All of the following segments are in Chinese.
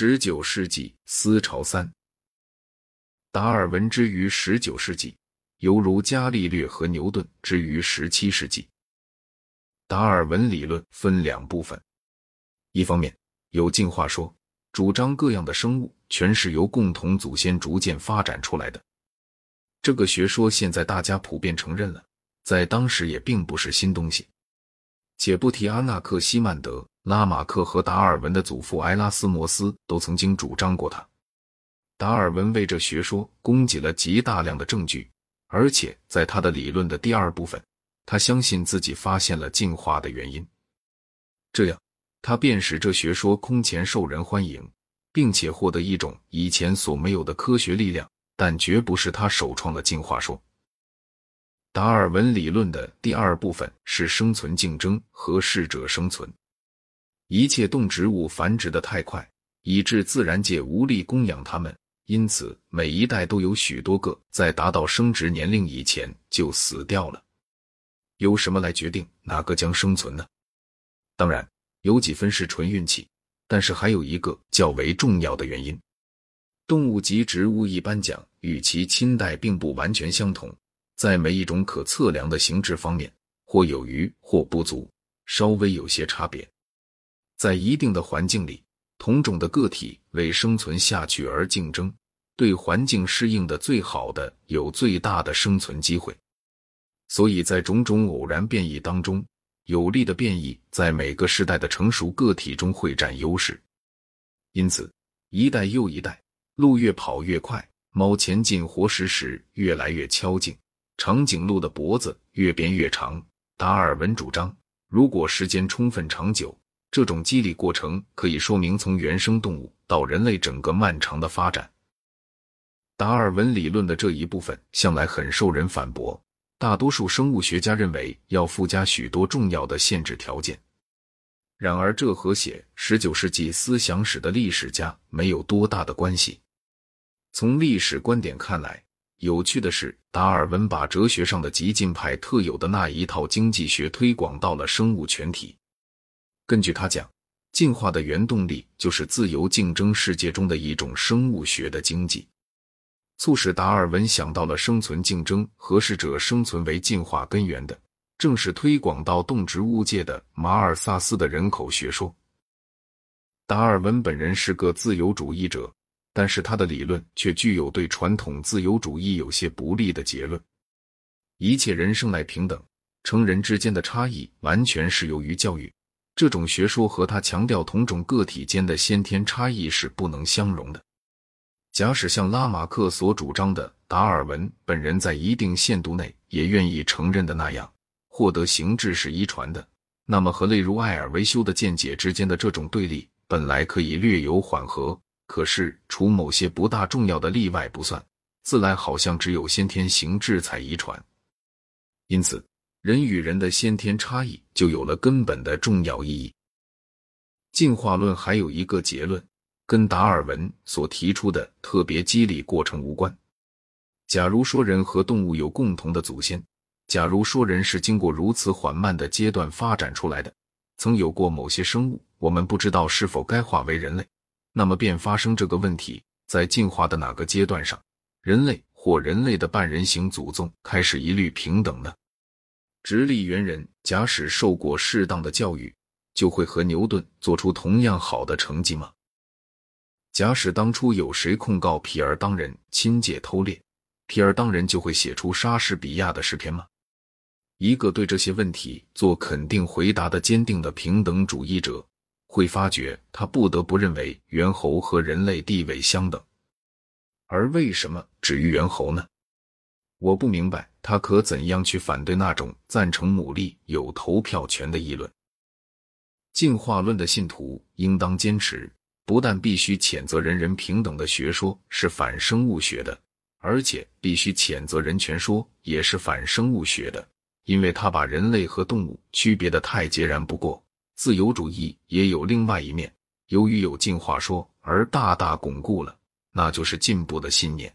十九世纪思潮三，达尔文之于十九世纪，犹如伽利略和牛顿之于十七世纪。达尔文理论分两部分，一方面有进化说，主张各样的生物全是由共同祖先逐渐发展出来的。这个学说现在大家普遍承认了，在当时也并不是新东西。且不提阿纳克西曼德。拉马克和达尔文的祖父埃拉斯摩斯都曾经主张过他。达尔文为这学说供给了极大量的证据，而且在他的理论的第二部分，他相信自己发现了进化的原因。这样，他便使这学说空前受人欢迎，并且获得一种以前所没有的科学力量。但绝不是他首创的进化说。达尔文理论的第二部分是生存竞争和适者生存。一切动植物繁殖的太快，以致自然界无力供养它们，因此每一代都有许多个在达到生殖年龄以前就死掉了。由什么来决定哪个将生存呢？当然有几分是纯运气，但是还有一个较为重要的原因：动物及植物一般讲与其亲代并不完全相同，在每一种可测量的形制方面，或有余或不足，稍微有些差别。在一定的环境里，同种的个体为生存下去而竞争，对环境适应的最好的有最大的生存机会。所以在种种偶然变异当中，有利的变异在每个时代的成熟个体中会占优势。因此，一代又一代，鹿越跑越快，猫前进活食时越来越敲劲，长颈鹿的脖子越变越长。达尔文主张，如果时间充分长久。这种激励过程可以说明从原生动物到人类整个漫长的发展。达尔文理论的这一部分向来很受人反驳，大多数生物学家认为要附加许多重要的限制条件。然而，这和写十九世纪思想史的历史家没有多大的关系。从历史观点看来，有趣的是，达尔文把哲学上的激进派特有的那一套经济学推广到了生物全体。根据他讲，进化的原动力就是自由竞争世界中的一种生物学的经济。促使达尔文想到了生存竞争和适者生存为进化根源的，正是推广到动植物界的马尔萨斯的人口学说。达尔文本人是个自由主义者，但是他的理论却具有对传统自由主义有些不利的结论：一切人生来平等，成人之间的差异完全是由于教育。这种学说和他强调同种个体间的先天差异是不能相容的。假使像拉马克所主张的，达尔文本人在一定限度内也愿意承认的那样，获得形制是遗传的，那么和例如艾尔维修的见解之间的这种对立本来可以略有缓和。可是，除某些不大重要的例外不算，自来好像只有先天形制才遗传。因此。人与人的先天差异就有了根本的重要意义。进化论还有一个结论，跟达尔文所提出的特别机理过程无关。假如说人和动物有共同的祖先，假如说人是经过如此缓慢的阶段发展出来的，曾有过某些生物，我们不知道是否该化为人类，那么便发生这个问题：在进化的哪个阶段上，人类或人类的半人形祖宗开始一律平等呢？直立猿人假使受过适当的教育，就会和牛顿做出同样好的成绩吗？假使当初有谁控告皮尔当人亲借偷猎，皮尔当人就会写出莎士比亚的诗篇吗？一个对这些问题做肯定回答的坚定的平等主义者，会发觉他不得不认为猿猴和人类地位相等。而为什么止于猿猴呢？我不明白他可怎样去反对那种赞成牡蛎有投票权的议论。进化论的信徒应当坚持，不但必须谴责人人平等的学说是反生物学的，而且必须谴责人权说也是反生物学的，因为他把人类和动物区别的太截然不过。自由主义也有另外一面，由于有进化说而大大巩固了，那就是进步的信念。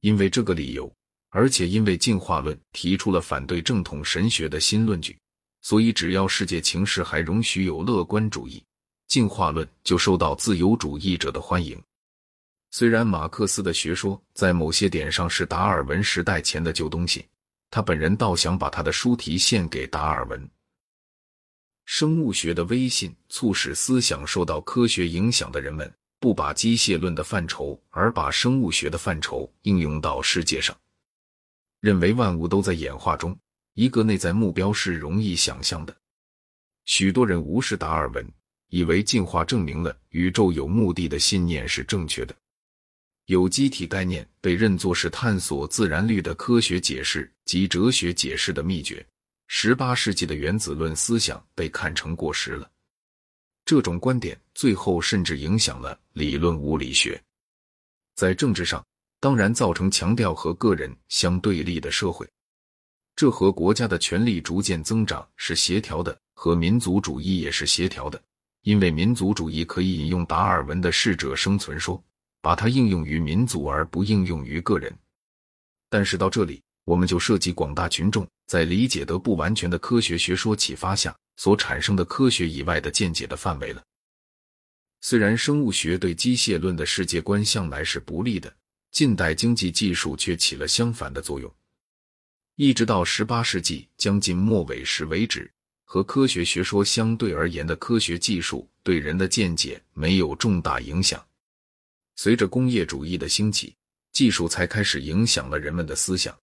因为这个理由。而且，因为进化论提出了反对正统神学的新论据，所以只要世界情势还容许有乐观主义，进化论就受到自由主义者的欢迎。虽然马克思的学说在某些点上是达尔文时代前的旧东西，他本人倒想把他的书题献给达尔文。生物学的威信促使思想受到科学影响的人们不把机械论的范畴，而把生物学的范畴应用到世界上，认为万物都在演化中。一个内在目标是容易想象的。许多人无视达尔文，以为进化证明了宇宙有目的的信念是正确的。有机体概念被认作是探索自然律的科学解释及哲学解释的秘诀。十八世纪的原子论思想被看成过时了。这种观点最后甚至影响了理论物理学。在政治上，当然造成强调和个人相对立的社会。这和国家的权力逐渐增长是协调的，和民族主义也是协调的。因为民族主义可以引用达尔文的适者生存说，把它应用于民族而不应用于个人。但是到这里，我们就涉及广大群众在理解得不完全的科学学说启发下所产生的科学以外的见解的范围了。虽然生物学对机械论的世界观向来是不利的，近代经济技术却起了相反的作用。一直到十八世纪将近末尾时为止，和科学学说相对而言的科学技术对人的见解没有重大影响。随着工业主义的兴起，技术才开始影响了人们的思想。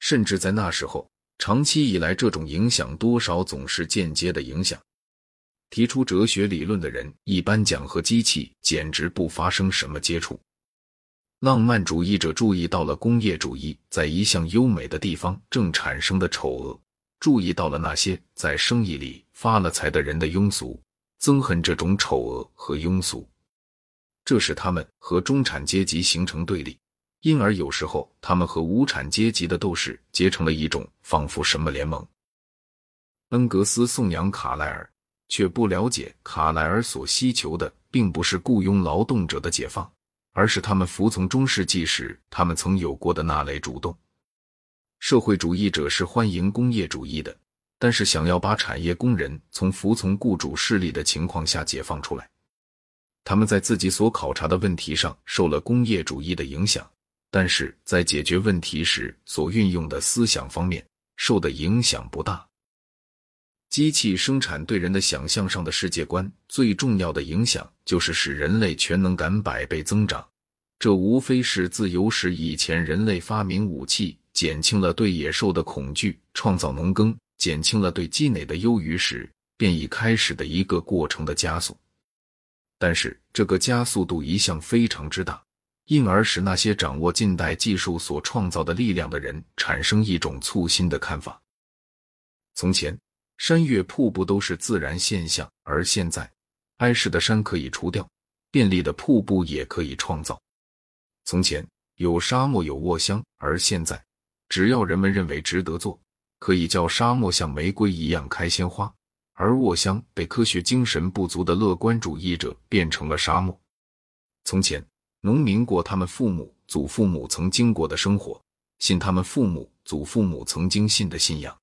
甚至在那时候，长期以来，这种影响多少总是间接的影响。提出哲学理论的人一般讲和机器简直不发生什么接触。浪漫主义者注意到了工业主义在一向优美的地方正产生的丑恶，注意到了那些在生意里发了财的人的庸俗，憎恨这种丑恶和庸俗，这使他们和中产阶级形成对立，因而有时候他们和无产阶级的斗士结成了一种仿佛什么联盟。恩格斯颂扬卡莱尔，却不了解卡莱尔所希求的并不是雇佣劳动者的解放。而是他们服从中世纪时他们曾有过的那类主动。社会主义者是欢迎工业主义的，但是想要把产业工人从服从雇主势力的情况下解放出来。他们在自己所考察的问题上受了工业主义的影响，但是在解决问题时所运用的思想方面受的影响不大。机器生产对人的想象上的世界观最重要的影响，就是使人类全能感百倍增长。这无非是自由史以前人类发明武器，减轻了对野兽的恐惧，创造农耕，减轻了对积累的优于时，便已开始的一个过程的加速。但是这个加速度一向非常之大，因而使那些掌握近代技术所创造的力量的人产生一种粗心的看法。从前。山岳瀑布都是自然现象，而现在，碍事的山可以除掉，便利的瀑布也可以创造。从前有沙漠有沃香，而现在，只要人们认为值得做，可以叫沙漠像玫瑰一样开鲜花，而沃香被科学精神不足的乐观主义者变成了沙漠。从前农民过他们父母、祖父母曾经过的生活，信他们父母、祖父母曾经信的信仰。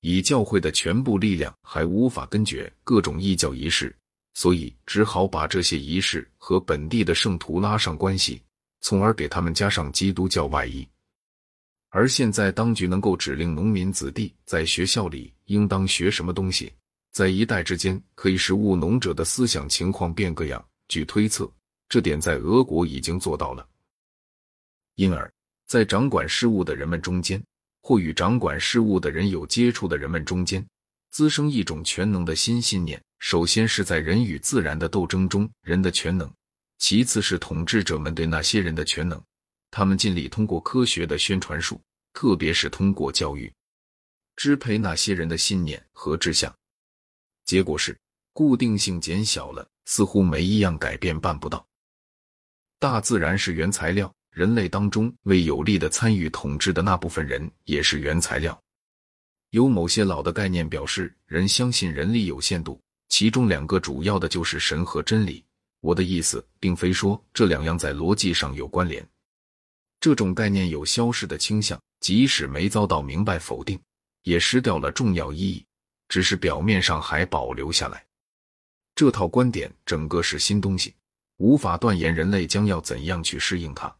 以教会的全部力量还无法根绝各种异教仪式，所以只好把这些仪式和本地的圣徒拉上关系，从而给他们加上基督教外衣。而现在，当局能够指令农民子弟在学校里应当学什么东西，在一代之间可以使务农者的思想情况变个样。据推测，这点在俄国已经做到了。因而，在掌管事务的人们中间。或与掌管事务的人有接触的人们中间，滋生一种全能的新信念。首先是在人与自然的斗争中人的全能，其次是统治者们对那些人的全能。他们尽力通过科学的宣传术，特别是通过教育，支配那些人的信念和志向。结果是固定性减小了，似乎没一样改变办不到。大自然是原材料。人类当中为有力的参与统治的那部分人也是原材料。有某些老的概念表示，人相信人力有限度，其中两个主要的就是神和真理。我的意思并非说这两样在逻辑上有关联。这种概念有消失的倾向，即使没遭到明白否定，也失掉了重要意义，只是表面上还保留下来。这套观点整个是新东西，无法断言人类将要怎样去适应它。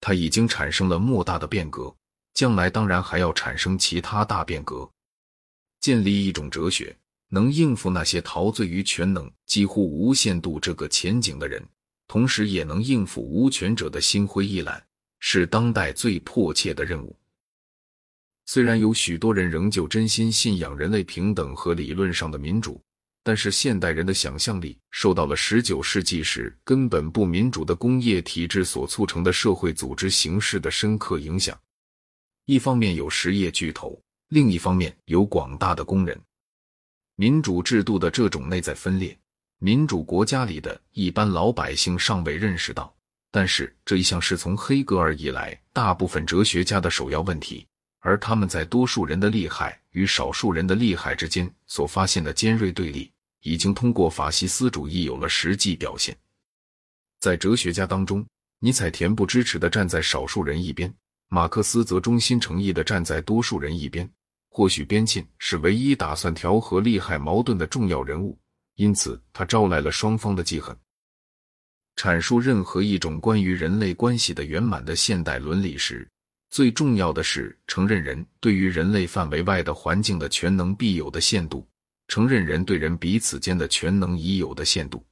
它已经产生了莫大的变革，将来当然还要产生其他大变革。建立一种哲学，能应付那些陶醉于全能几乎无限度这个前景的人，同时也能应付无权者的心灰意懒，是当代最迫切的任务。虽然有许多人仍旧真心信仰人类平等和理论上的民主，但是现代人的想象力受到了十九世纪时根本不民主的工业体制所促成的社会组织形式的深刻影响。一方面有实业巨头，另一方面有广大的工人。民主制度的这种内在分裂，民主国家里的一般老百姓尚未认识到，但是这一项是从黑格尔以来大部分哲学家的首要问题。而他们在多数人的利害与少数人的利害之间所发现的尖锐对立，已经通过法西斯主义有了实际表现。在哲学家当中，尼采恬不知耻的站在少数人一边，马克思则忠心诚意的站在多数人一边。或许边沁是唯一打算调和利害矛盾的重要人物，因此他招来了双方的记恨。阐述任何一种关于人类关系的圆满的现代伦理时。最重要的是承认人对于人类范围外的环境的全能必有的限度，承认人对人彼此间的全能已有的限度。